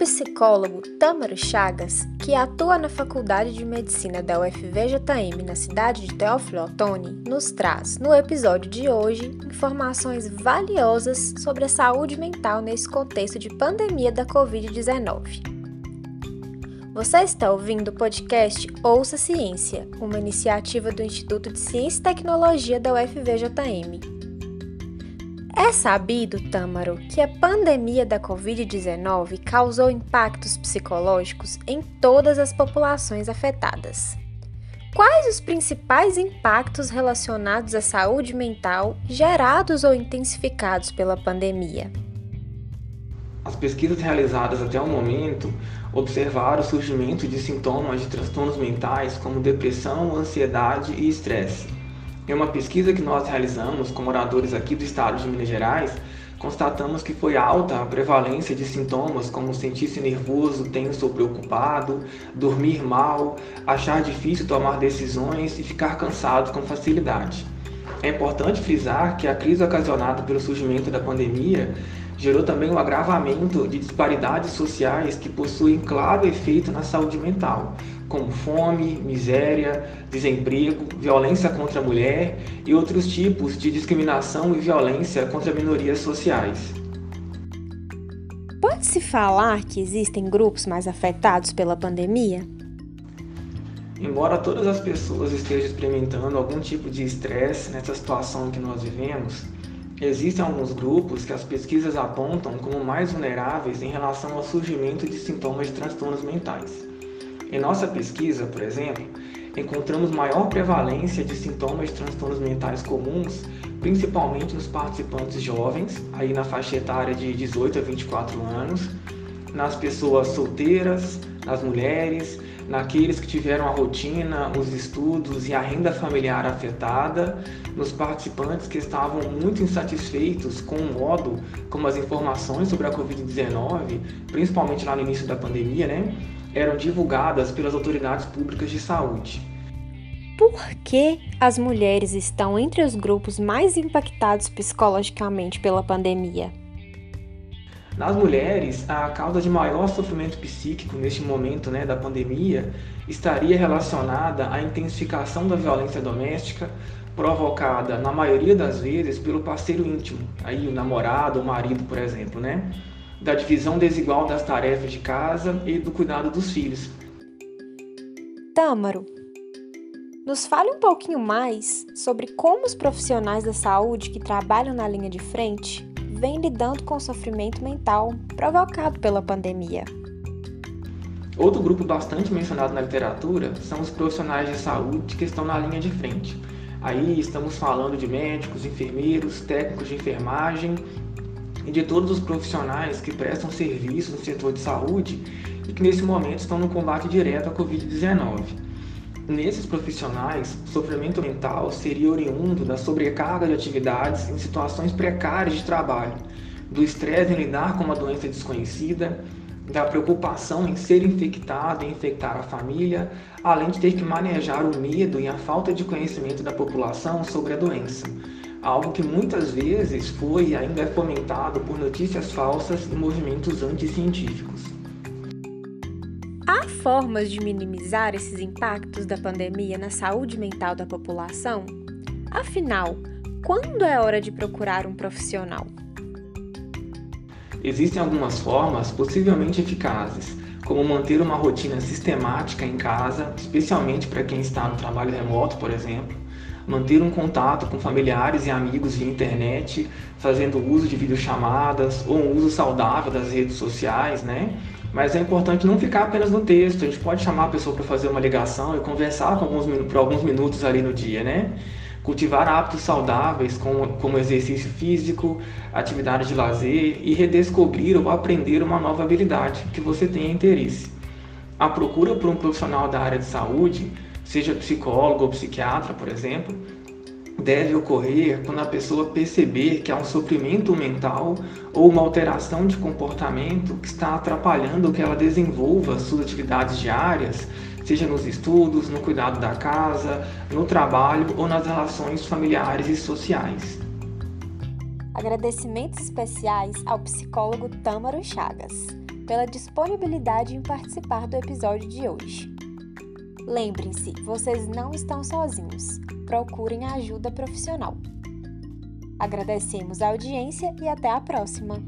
psicólogo Tâmaro Chagas, que atua na Faculdade de Medicina da UFVJM na cidade de Teófilo Otoni, nos traz, no episódio de hoje, informações valiosas sobre a saúde mental nesse contexto de pandemia da Covid-19. Você está ouvindo o podcast Ouça Ciência, uma iniciativa do Instituto de Ciência e Tecnologia da UFVJM. É sabido, Tâmaro, que a pandemia da Covid-19 causou impactos psicológicos em todas as populações afetadas. Quais os principais impactos relacionados à saúde mental gerados ou intensificados pela pandemia? As pesquisas realizadas até o momento observaram o surgimento de sintomas de transtornos mentais como depressão, ansiedade e estresse em uma pesquisa que nós realizamos com moradores aqui do estado de Minas Gerais, constatamos que foi alta a prevalência de sintomas como sentir-se nervoso, tenso ou preocupado, dormir mal, achar difícil tomar decisões e ficar cansado com facilidade. É importante frisar que a crise ocasionada pelo surgimento da pandemia gerou também um agravamento de disparidades sociais que possuem claro efeito na saúde mental, como fome, miséria, desemprego, violência contra a mulher e outros tipos de discriminação e violência contra minorias sociais. Pode-se falar que existem grupos mais afetados pela pandemia? Embora todas as pessoas estejam experimentando algum tipo de estresse nessa situação que nós vivemos, existem alguns grupos que as pesquisas apontam como mais vulneráveis em relação ao surgimento de sintomas de transtornos mentais. Em nossa pesquisa, por exemplo, encontramos maior prevalência de sintomas de transtornos mentais comuns, principalmente nos participantes jovens, aí na faixa etária de 18 a 24 anos, nas pessoas solteiras, nas mulheres, naqueles que tiveram a rotina, os estudos e a renda familiar afetada, nos participantes que estavam muito insatisfeitos com o modo como as informações sobre a Covid-19, principalmente lá no início da pandemia, né, eram divulgadas pelas autoridades públicas de saúde. Por que as mulheres estão entre os grupos mais impactados psicologicamente pela pandemia? Nas mulheres, a causa de maior sofrimento psíquico neste momento né, da pandemia estaria relacionada à intensificação da violência doméstica, provocada, na maioria das vezes, pelo parceiro íntimo, aí o namorado, o marido, por exemplo, né? da divisão desigual das tarefas de casa e do cuidado dos filhos. Tâmaro, nos fale um pouquinho mais sobre como os profissionais da saúde que trabalham na linha de frente vêm lidando com o sofrimento mental provocado pela pandemia. Outro grupo bastante mencionado na literatura são os profissionais de saúde que estão na linha de frente. Aí estamos falando de médicos, enfermeiros, técnicos de enfermagem e de todos os profissionais que prestam serviço no setor de saúde e que nesse momento estão no combate direto à Covid-19. Nesses profissionais, o sofrimento mental seria oriundo da sobrecarga de atividades em situações precárias de trabalho, do estresse em lidar com uma doença desconhecida, da preocupação em ser infectado e infectar a família, além de ter que manejar o medo e a falta de conhecimento da população sobre a doença algo que muitas vezes foi e ainda é fomentado por notícias falsas e movimentos anticientíficos. Há formas de minimizar esses impactos da pandemia na saúde mental da população? Afinal, quando é hora de procurar um profissional? Existem algumas formas possivelmente eficazes, como manter uma rotina sistemática em casa, especialmente para quem está no trabalho remoto, por exemplo, manter um contato com familiares e amigos via internet, fazendo uso de videochamadas ou um uso saudável das redes sociais, né? Mas é importante não ficar apenas no texto. A gente pode chamar a pessoa para fazer uma ligação e conversar alguns, por alguns minutos ali no dia, né? Cultivar hábitos saudáveis como, como exercício físico, atividade de lazer e redescobrir ou aprender uma nova habilidade que você tenha interesse. A procura por um profissional da área de saúde seja psicólogo ou psiquiatra, por exemplo, deve ocorrer quando a pessoa perceber que há um sofrimento mental ou uma alteração de comportamento que está atrapalhando que ela desenvolva suas atividades diárias, seja nos estudos, no cuidado da casa, no trabalho ou nas relações familiares e sociais. Agradecimentos especiais ao psicólogo Tâmaro Chagas. pela disponibilidade em participar do episódio de hoje. Lembrem-se, vocês não estão sozinhos. Procurem ajuda profissional. Agradecemos a audiência e até a próxima!